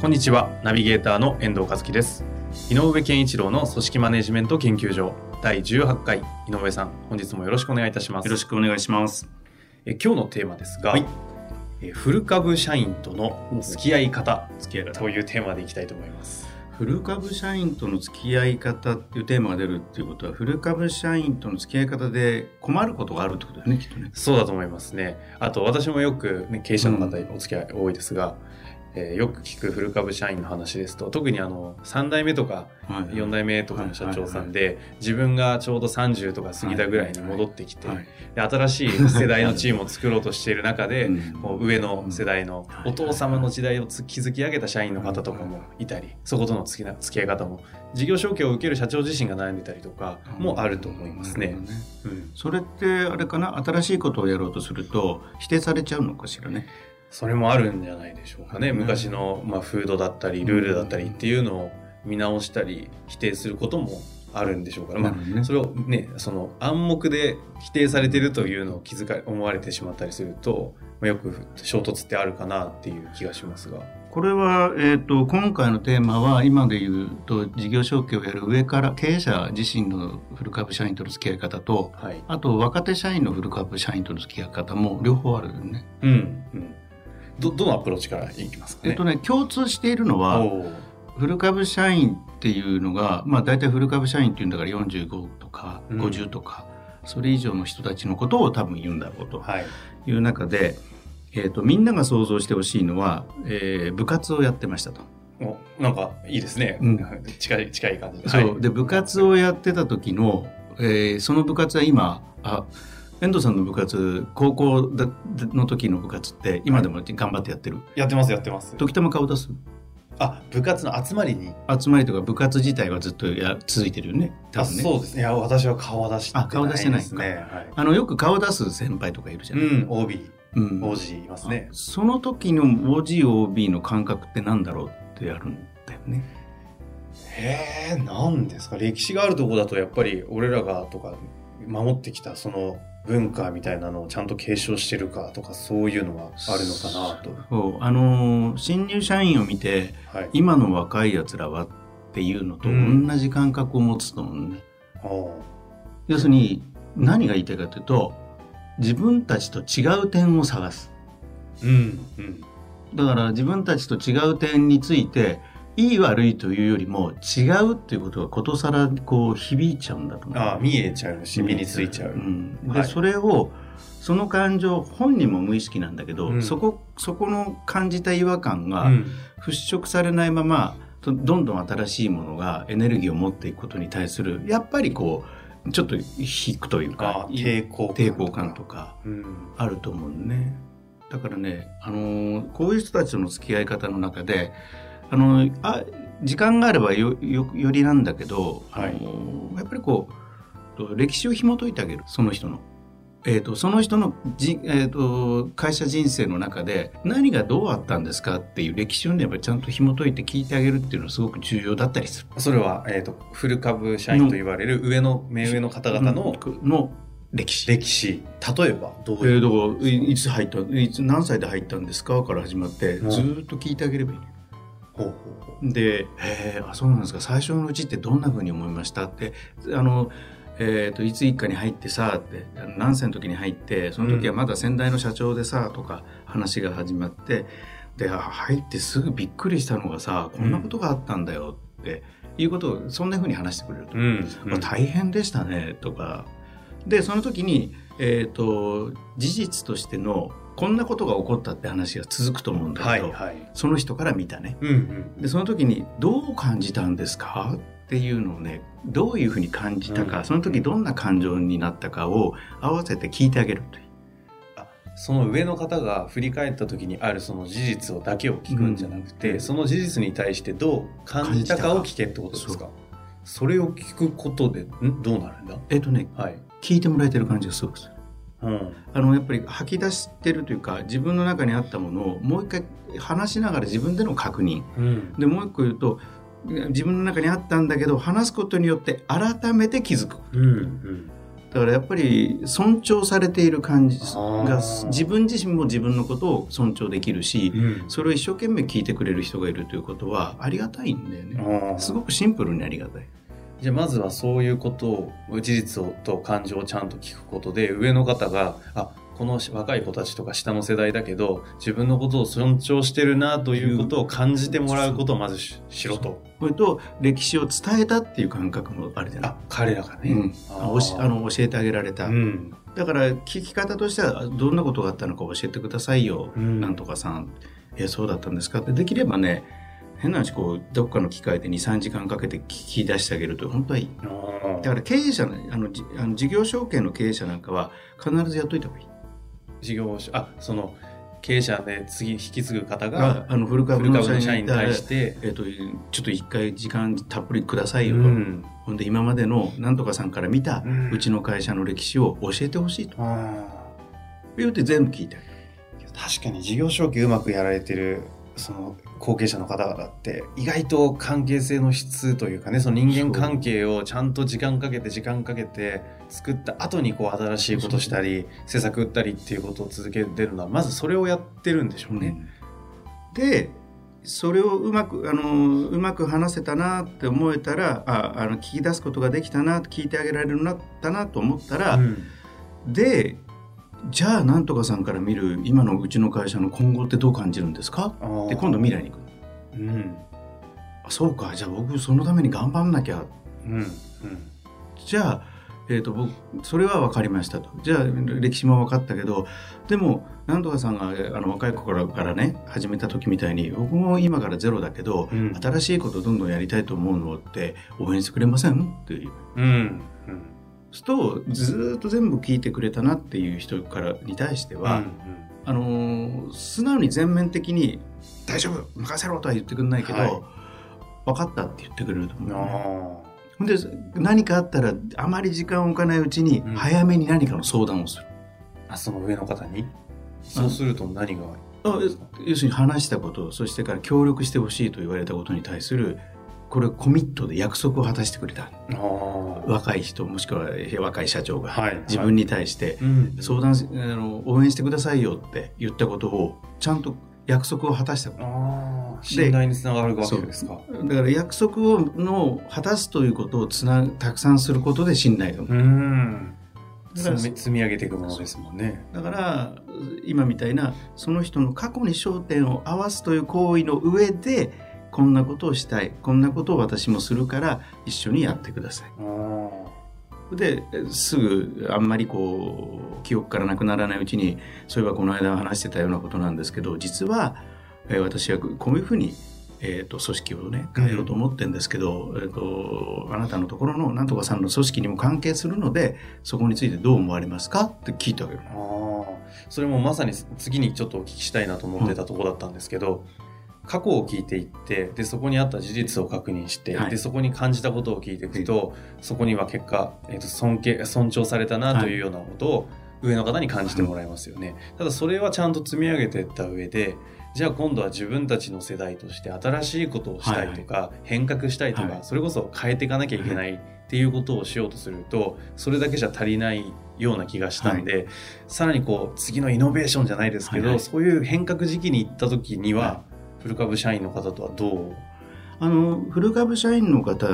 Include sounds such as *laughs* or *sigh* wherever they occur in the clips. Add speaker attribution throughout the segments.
Speaker 1: こんにちは。ナビゲーターの遠藤和樹です。井上健一郎の組織マネジメント研究所。第18回。井上さん本日もよろしくお願いいたします。
Speaker 2: よろしくお願いします。
Speaker 1: え今日のテーマですが、
Speaker 2: はい。
Speaker 1: え古株社員との付き合い方
Speaker 2: 付き合い方。
Speaker 1: というテーマでいきたいと思います。
Speaker 2: 古株社員との付き合い方っていうテーマが出るっていうことは古株社員との付き合い方で困ることがあるってことだよねきっとね。
Speaker 1: そうだと思いますね。あと私もよく、ね、経営者の方お付き合い多いですが、えーよく聞く古株社員の話ですと特にあの3代目とか
Speaker 2: はい
Speaker 1: 4代目とかの社長さんで自分がちょうど30とか過ぎたぐらいに戻ってきて
Speaker 2: はい
Speaker 1: で新しい世代のチームを作ろうとしている中で *laughs*
Speaker 2: うん。
Speaker 1: こう上の世代のお父様の時代をつ築き上げた社員の方とかもいたりそことの付きな付き合い方も事業承継を受ける社長自身が悩んでたりとかもあると思いますね。
Speaker 2: ね。
Speaker 1: うん。
Speaker 2: それってあれかな？新しいことをやろうとすると否定されちゃうのかしらね
Speaker 1: それもあるんじゃないでしょうかね。
Speaker 2: うん
Speaker 1: 昔の、まあ、風土だったり、ルールだったりっていうのを見直したり、否定することもあるんでしょうから、まあそれをね、その暗黙で否定されてるというのを気づかれ、思われてしまったりすると、まあ、よく衝突ってあるかなっていう気がしますが。
Speaker 2: これは、えー、と今回のテーマは今で言うと事業承継をやる上から経営者自身の古株社員との付き合い方と
Speaker 1: はい。
Speaker 2: あと若手社員の古株社員との付き合い方も両方あるよね。
Speaker 1: うん。うん。ど、どのアプローチからいきますかね？
Speaker 2: えっとね共通しているのは古株社員っていうのがまあ大体古株社員っていうんだから45とか
Speaker 1: うん
Speaker 2: 50とか、それ以上の人たちのことを多分言うんだろうと
Speaker 1: はい。
Speaker 2: いう中で、えー、とみんなが想像してほしいのは、えー部活をやってましたと。
Speaker 1: お、なんかいいですね。
Speaker 2: うん *laughs*
Speaker 1: 近い、近い感じで。
Speaker 2: そう、
Speaker 1: はい
Speaker 2: で部活をやってた時の、えーその部活は今あ遠藤さんの部活高校だの時の部活って今でも頑張ってやってる、
Speaker 1: やってます、やってます。
Speaker 2: 時たま顔出す？
Speaker 1: あ、部活の集まりに？
Speaker 2: 集まりとか部活自体はずっとや続いてるよね多
Speaker 1: あ
Speaker 2: 分ね
Speaker 1: そうですね。いや、私は顔出して
Speaker 2: あ顔出してない
Speaker 1: ですね。はい。
Speaker 2: あのよく顔出す先輩とかいるじゃない、
Speaker 1: うん、OB、
Speaker 2: うん
Speaker 1: OG いますね。
Speaker 2: その時の OGOB の感覚ってなんだろうってやるんだよね
Speaker 1: へえ、なんですか？歴史があるところだと、やっぱり俺らがとか、守ってきたその文化みたいなのをちゃんと継承してるかとか、そういうのがあるのかなと。
Speaker 2: そうあのー新入社員を見て
Speaker 1: はい。
Speaker 2: 今の若いやつらはっていうのと
Speaker 1: うん
Speaker 2: 同じ感覚を持つと思うね、
Speaker 1: あー
Speaker 2: 要するに何が言いたいかというと自分たちと違う点を探す
Speaker 1: うん、うん。
Speaker 2: だから自分たちと違う点についていい悪いというよりも違うっていうことがことさらこう響いちゃうんだと思う
Speaker 1: ああ、見えちゃうし、身についちゃう。
Speaker 2: ん、で、
Speaker 1: はい
Speaker 2: それをその感情本人も無意識なんだけど、
Speaker 1: うん
Speaker 2: そこそこの感じた違和感が
Speaker 1: うん。
Speaker 2: 払拭されないまま、とどんどん新しいものがエネルギーを持っていくことに対するやっぱりこうちょっと引くという
Speaker 1: あ
Speaker 2: か
Speaker 1: あ、抵抗感。
Speaker 2: 抵抗感と。か
Speaker 1: うん。
Speaker 2: あると思うね。だからね、あのーこういう人たちとの付き合い方の中で、あのーあ時間があればよよよりなんだけど、
Speaker 1: はい
Speaker 2: あのーやっぱりこうと歴史を紐解いてあげるその人の。えー、とその人のじ、えー、と会社人生の中で何がどうあったんですかっていう歴史をねやっぱりちゃんと紐解いて聞いてあげるっていうのはすごく重要だったりする。
Speaker 1: それは、えっ、と、フル株社員と言われる上の、目上の方々の
Speaker 2: の歴史。
Speaker 1: 歴史。例えば、どう
Speaker 2: え
Speaker 1: いう？
Speaker 2: ー、だからいいつ入ったいつ何歳で入ったんですかから始まって
Speaker 1: うん
Speaker 2: ずーっと聞いてあげればいい。で「へえあそうなんですか最初のうちってどんな風に思いました?」ってあの、えーと「いつ一家に入ってさ」って何歳の時に入ってその時はまだ先代の社長でさとか話が始まってであ入ってすぐびっくりしたのがさこんなことがあったんだよっていうことをそんな風に話してくれると。
Speaker 1: うん。
Speaker 2: まあ大変でしたねとかでその時に、えー、と事実としてのこんなことが起こったって話が続くと思うんだけど、
Speaker 1: はいはい。
Speaker 2: その人から見たね。
Speaker 1: うんうん。
Speaker 2: でその時にどう感じたんですか？っていうのをねどういうふうに感じたか、
Speaker 1: うん
Speaker 2: その時どんな感情になったかを合わせて聞いてあげるという。
Speaker 1: その上の方が振り返った時にあるその事実をだけを聞くんじゃなくて、
Speaker 2: うん
Speaker 1: その事実に対してどう感じたかを聞けってことですか？それを聞くことでんどうなるんだ？
Speaker 2: えっとね
Speaker 1: はい、
Speaker 2: 聞いてもらえてる感じがすごくする
Speaker 1: うん。
Speaker 2: あのやっぱり吐き出してるというか自分の中にあったものをもう一回話しながら自分での確認。
Speaker 1: うん。
Speaker 2: でもう一個言うと自分の中にあったんだけど話すことによって改めて気づく。
Speaker 1: うんうん。
Speaker 2: だからやっぱり尊重されている感じ
Speaker 1: あ
Speaker 2: が
Speaker 1: ー。
Speaker 2: 自分自身も自分のことを尊重できるし
Speaker 1: うん。
Speaker 2: それを一生懸命聞いてくれる人がいるということはありがたいんだよね。すごくシンプルにありがたい
Speaker 1: じゃあまずはそういうことを事実をと感情をちゃんと聞くことで上の方があこの若い子たちとか下の世代だけど自分のことを尊重してるなということを感じてもらうことをまずししろと。
Speaker 2: それと歴史を伝えたっていう感覚もあるじゃない
Speaker 1: あ彼らがね、
Speaker 2: うん、
Speaker 1: あ
Speaker 2: あの教えてあげられた、
Speaker 1: うん。
Speaker 2: だから聞き方としてはどんなことがあったのか教えてくださいよ、
Speaker 1: うん。
Speaker 2: なんとかさん。えそうだったんですかって。できればね変な話こうどっかの機会で23時間かけて聞き出してあげると本当はいい。だから経営者のあのじあの事業承継の経営者なんかは必ずやっといた方がいい。
Speaker 1: 事業所あその経営者で次引き継ぐ方
Speaker 2: が
Speaker 1: が
Speaker 2: あの古株
Speaker 1: 古
Speaker 2: の
Speaker 1: 社員に対
Speaker 2: し
Speaker 1: してて、
Speaker 2: えっとちょっと一回時間たっぷりくださいよと、
Speaker 1: うん。
Speaker 2: ほんで今までのなんとかさんから見た
Speaker 1: うん。
Speaker 2: うちの会社の歴史を教えてほしいと。
Speaker 1: あ
Speaker 2: 言って全部聞いてあげる。
Speaker 1: ー確かに事業承継うまくやられてるその後継者の方々って意外と関係性の質というかねその人間関係をちゃんと時間かけて時間かけて作った後にこう新しいことしたり施策打ったりっていうことを続けてるのはまずそれをやってるんでしょうね。
Speaker 2: でそれをうまくあのうまく話せたなって思えたらああの聞き出すことができたな聞いてあげられるなったなと思ったら、
Speaker 1: うん。
Speaker 2: でじゃあなんとかさんから見る今のうちの会社の今後ってどう感じるんですか？で今度未来に行く
Speaker 1: うん。
Speaker 2: あそうか。じゃあ僕そのために頑張んなきゃ。
Speaker 1: うん
Speaker 2: じゃあ、えー、と僕それは分かりましたと。じゃあ歴史も分かったけどでもなんとかさんがあの若い頃からね始めた時みたいに僕も今からゼロだけど、
Speaker 1: うん。
Speaker 2: 新しいことどんどんやりたいと思うのって応援してくれません？っていう。
Speaker 1: うんうん
Speaker 2: するとずーっと全部聞いてくれたなっていう人からに対しては、
Speaker 1: うん
Speaker 2: あのー素直に全面的に「大丈夫任せろ」とは言ってくれないけど、
Speaker 1: はい。
Speaker 2: 分かったって言ってくれると思う、
Speaker 1: うん
Speaker 2: ね。
Speaker 1: あ
Speaker 2: ほんで何かあったらあまり時間を置かないうちに
Speaker 1: うん。
Speaker 2: 早めに何かの相談をする。
Speaker 1: ーあその上の方に？そうすると何が
Speaker 2: あ要するに話したことそしてから協力してほしいと言われたことに対するこれコミットで約束を果たしてくれた。若い人もしくは若い社長が
Speaker 1: はい
Speaker 2: 自分に対して
Speaker 1: うん。
Speaker 2: 相談しあの応援してくださいよって言ったことをちゃんと約束を果たした
Speaker 1: 信頼につながるわけですか。
Speaker 2: だから約束をの果たすということをつなたくさんすることで信頼が
Speaker 1: うん。積み上げていくものですもんね。
Speaker 2: だから今みたいなその人の過去に焦点を合わすという行為の上でこんなことをしたいこんなことを私もするから一緒にやってください。ですぐあんまりこう記憶からなくならないうちにそういえばこの間話してたようなことなんですけど実は、えー私はこういうふうに、えー、と組織をね変えようと思ってるんですけど、えー、とあなたのところのなんとかさんの組織にも関係するのでそこについてどう思われますか？って聞いてあげる。
Speaker 1: あーそれもまさに次にちょっとお聞きしたいなと思ってたところだったんですけど、過去を聞いていってでそこにあった事実を確認して、
Speaker 2: はい。
Speaker 1: でそこに感じたことを聞いていくと、そこには結果、えー、と尊敬尊重されたなというようなことを上の方に感じてもらいますよね、ただそれはちゃんと積み上げていった上でじゃあ今度は自分たちの世代として新しいことをしたいとか、変革したいとか、
Speaker 2: はい。
Speaker 1: それこそ変えていかなきゃいけないっていうことをしようとするとそれだけじゃ足りないような気がしたんで、さらにこう次のイノベーションじゃないですけど、
Speaker 2: はいはい。
Speaker 1: そういう変革時期に行った時には、
Speaker 2: は
Speaker 1: 古株社員の方とはどう？
Speaker 2: あの古株社員の方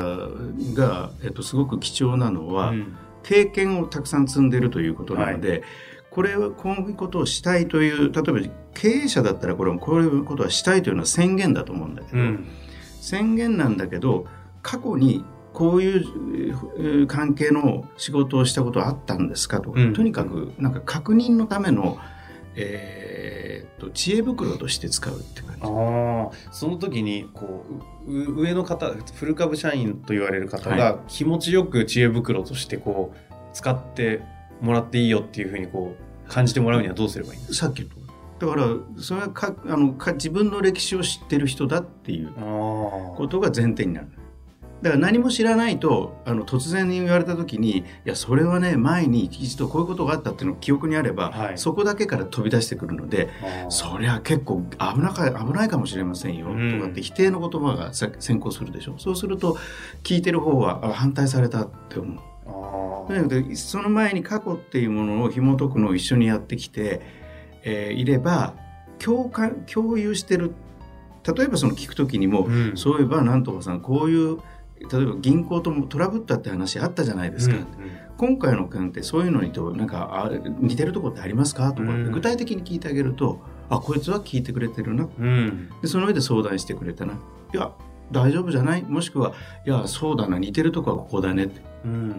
Speaker 2: が、えっと、すごく貴重なのは、
Speaker 1: うん。
Speaker 2: 経験をたくさん積んでるということなので、これはこういうことをしたいという例えば経営者だったらこれはこういうことはしたいというのは宣言だと思うんだけど、
Speaker 1: うん。
Speaker 2: 宣言なんだけど過去にこういうえー関係の仕事をしたことはあったんですかとか、
Speaker 1: うん。
Speaker 2: とにかくなんか確認のための、えーっと知恵袋として使うって感じ。
Speaker 1: ああその時にこうう上の方古株社員と言われる方
Speaker 2: は
Speaker 1: が気持ちよく知恵袋としてこう使ってもらっていいよっていうふうにこう感じてもらうにはどうすればいいんです
Speaker 2: さっきだからそれはかあのか自分の歴史を知ってる人だっていうことが前提になるだから何も知らないとあの突然に言われた時にいやそれはね前に一度こういうことがあったっていうのが記憶にあれば、
Speaker 1: はい。
Speaker 2: そこだけから飛び出してくるのでそりゃ結構危なか危ないかもしれませんよ、
Speaker 1: うん。
Speaker 2: とかって否定の言葉がさ先行するでしょ。そうすると聞いてる方はあ反対されたって思う。
Speaker 1: あー。
Speaker 2: なのでその前に過去っていうものを紐解くのを一緒にやってきて、えーいれば共感共有してる。例えばその聞く時にも、
Speaker 1: うん。
Speaker 2: そういえばなんとかさんこういう例えば銀行ともトラブったって話あったじゃないですか、
Speaker 1: うんうん。
Speaker 2: 今回の件ってそういうのにとなんかあ似てるとこってありますか？とか具体的に聞いてあげると、あこいつは聞いてくれてるな。
Speaker 1: うん。
Speaker 2: でその上で相談してくれたな。いや大丈夫じゃない？もしくはいやそうだな。似てるとこはここだね。って
Speaker 1: うん。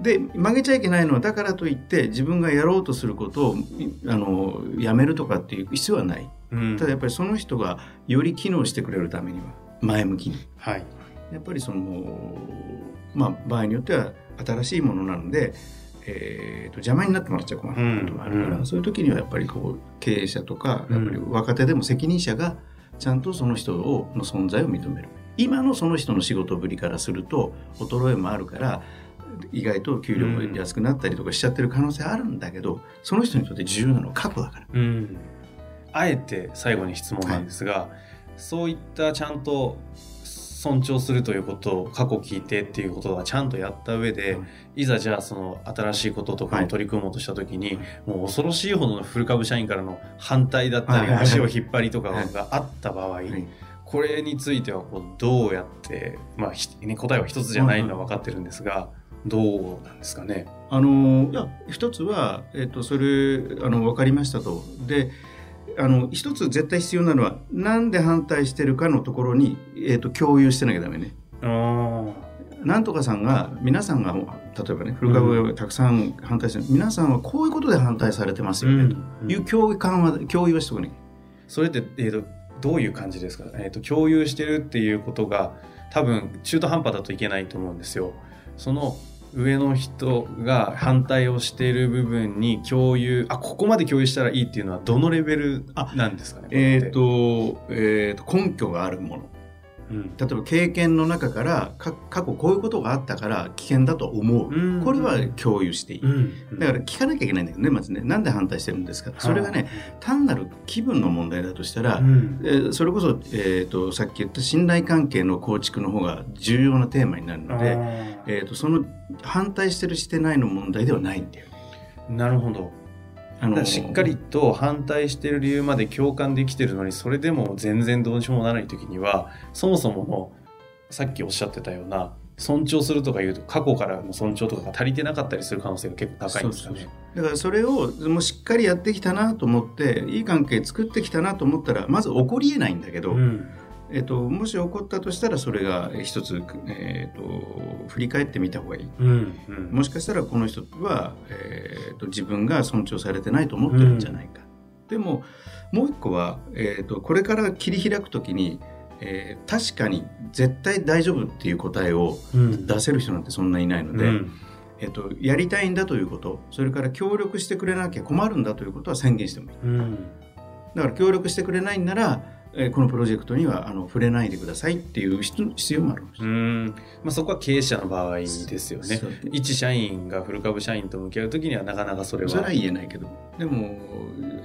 Speaker 2: で曲げちゃいけないのはだからといって自分がやろうとすることをいあのやめるとかっていう必要はない。
Speaker 1: うん。
Speaker 2: ただやっぱりその人がより機能してくれるためには前向きに。
Speaker 1: はい
Speaker 2: やっぱりそのまあ場合によっては新しいものなので、えーと邪魔になってもらっちゃ困ることがあるから、
Speaker 1: うん。
Speaker 2: そういう時にはやっぱりこう経営者とか
Speaker 1: うん。
Speaker 2: やっぱり若手でも責任者がちゃんとその人をの存在を認める。今のその人の仕事ぶりからすると衰えもあるから意外と給料も安くなったりとかしちゃってる可能性あるんだけどその人にとって重要なのは過去だから。
Speaker 1: うん。あえて最後に質問なんですが、そういったちゃんと尊重するということを過去聞いてっていうことはちゃんとやった上で、いざじゃあその新しいこととかに取り組もうとした時に、もう恐ろしいほどのフル株社員からの反対だったり、足を引っ張りとか
Speaker 2: はい。
Speaker 1: があった場合、
Speaker 2: はい。
Speaker 1: これについてはこうどうやって、まあひね、答えは一つじゃないのは分かってるんですが、どうなんですかね？
Speaker 2: あのいや一つは、えっとそれあの分かりましたと。であの一つ絶対必要なのはなんで反対してるかのところに、えっと共有してなきゃダメね。
Speaker 1: あ
Speaker 2: なんとかさんが皆さんが例えばね古株がたくさん反対してる、皆さんはこういうことで反対されてますよね、という共有感は共有はしておかなきゃ
Speaker 1: それって、えー、とどういう感じですか、えー、と共有してるっていうことが多分中途半端だといけないと思うんですよ。その上の人が反対をしている部分に共有あここまで共有したらいいっていうのはどのレベルなんですかね？
Speaker 2: えっ、
Speaker 1: ー
Speaker 2: と,、えー、と根拠があるもの。
Speaker 1: うん。
Speaker 2: 例えば経験の中からか過去こういうことがあったから危険だと思う、
Speaker 1: うん。
Speaker 2: これは共有していい、
Speaker 1: うん。
Speaker 2: だから聞かなきゃいけないんだけどねまずね。なんで反対してるんですか？それがね、単なる気分の問題だとしたら、
Speaker 1: うん。
Speaker 2: えーそれこそ、えー、とさっき言った信頼関係の構築の方が重要なテーマになるので、えー、とその反対してるしてないの問題ではないんだよ。
Speaker 1: なるほど
Speaker 2: あ
Speaker 1: だからしっかりと反対してる理由まで共感できてるのにそれでも全然どうしようもならない時にはそもそものさっきおっしゃってたような尊重するとか言うと過去からの尊重とかが足りてなかったりする可能性が結構高いんですかね。
Speaker 2: そうそう。だからそれをもうしっかりやってきたなと思っていい関係作ってきたなと思ったらまず起こりえないんだけど、
Speaker 1: うん
Speaker 2: えっともし起こったとしたらそれが一つ、えっと振り返ってみた方がいい。
Speaker 1: うんうん
Speaker 2: もしかしたらこの人は、えっと自分が尊重されてないと思ってるんじゃないか。でももう一個は、えっとこれから切り開くときに、えー確かに絶対大丈夫っていう答えを
Speaker 1: うん
Speaker 2: 出せる人なんてそんないないので、
Speaker 1: うん
Speaker 2: えっとやりたいんだということそれから協力してくれなきゃ困るんだということは宣言してもいい。
Speaker 1: うん
Speaker 2: だから協力してくれないんなら、えーこのプロジェクトにはあの触れないでくださいっていう必必要もあるんです
Speaker 1: うんまあ、そこは経営者の場合ですよね。一社員がフル株社員と向き合う時にはなかなかそれは。
Speaker 2: それは言えないけどでも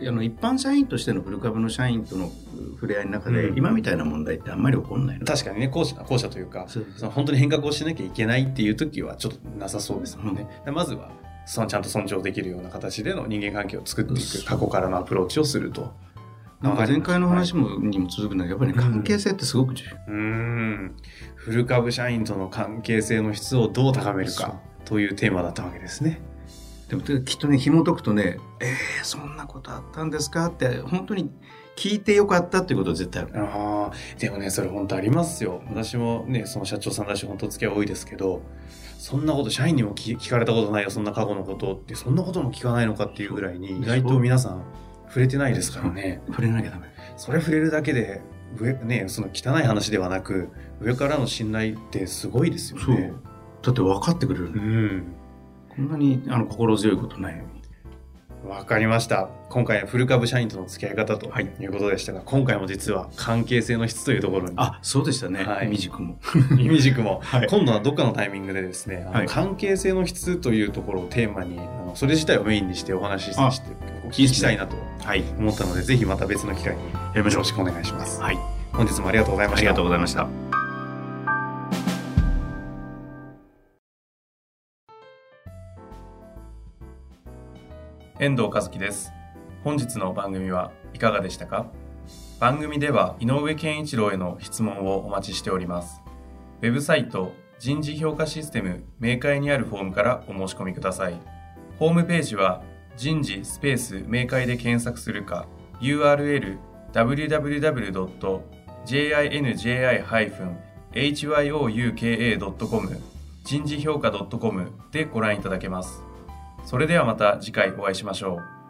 Speaker 2: あの一般社員としてのフル株の社員との触れ合いの中で、
Speaker 1: うん
Speaker 2: 今みたいな問題ってあんまり起こんないの
Speaker 1: 確かにね後者後者というか
Speaker 2: そ
Speaker 1: の本当に変革をしなきゃいけないっていう時はちょっとなさそうですもんね。でまずはそのちゃんと尊重できるような形での人間関係を作っていく過去からのアプローチをすると。
Speaker 2: なんか前回の話も、にも続くんだけどやっぱり、ね、関係性ってすごく重要、
Speaker 1: うーん。フル株社員との関係性の質をどう高めるかというテーマだったわけですね。
Speaker 2: でもきっとね紐解くとね「えー、そんなことあったんですか?」って本当に聞いてよかったっていうことは絶対ある。
Speaker 1: ああでもねそれ本当ありますよ。私もねその社長さんだし本当付き合い多いですけどそんなこと社員にも聞聞かれたことないよそんな過去のことってそんなことも聞かないのかっていうぐらいに意外と皆さん触れてないですからね。
Speaker 2: 触れなきゃダメ。
Speaker 1: それ触れるだけで上ねその汚い話ではなく上からの信頼ってすごいですよ
Speaker 2: そう。
Speaker 1: ね。
Speaker 2: だって分かってくれる
Speaker 1: う
Speaker 2: の、
Speaker 1: ん。
Speaker 2: こんなにあの心強いことないのに。
Speaker 3: わかりました。今回はフル株社員との付き合い方と
Speaker 2: はい。
Speaker 3: いうことでしたが、今回も実は関係性の質というところに、
Speaker 2: あそうでしたね、
Speaker 3: はい。
Speaker 2: 未熟も。
Speaker 3: イミジクも、*laughs* *laughs*
Speaker 2: はい。
Speaker 3: 今度はどっかのタイミングでですね、あの
Speaker 2: はい。
Speaker 3: 関係性の質というところをテーマに、あのそれ自体をメインにしてお話し
Speaker 2: あ
Speaker 3: して、お聞きしたいなと
Speaker 2: はい、
Speaker 3: 思ったので、ぜひまた別の機会によろしくお願いします。
Speaker 2: はい、
Speaker 3: 本日もありがとうございました。
Speaker 2: ありがとうございました。
Speaker 1: 遠藤和樹です本日の番組はいかがでしたか？番組では井上健一郎への質問をお待ちしておりますウェブサイト人事評価システム明快にあるフォームからお申し込みくださいホームページは人事スペース明快で検索するか URL www.jinji-hyouka.com 人事評価 .com でご覧いただけます。それではまた次回お会いしましょう。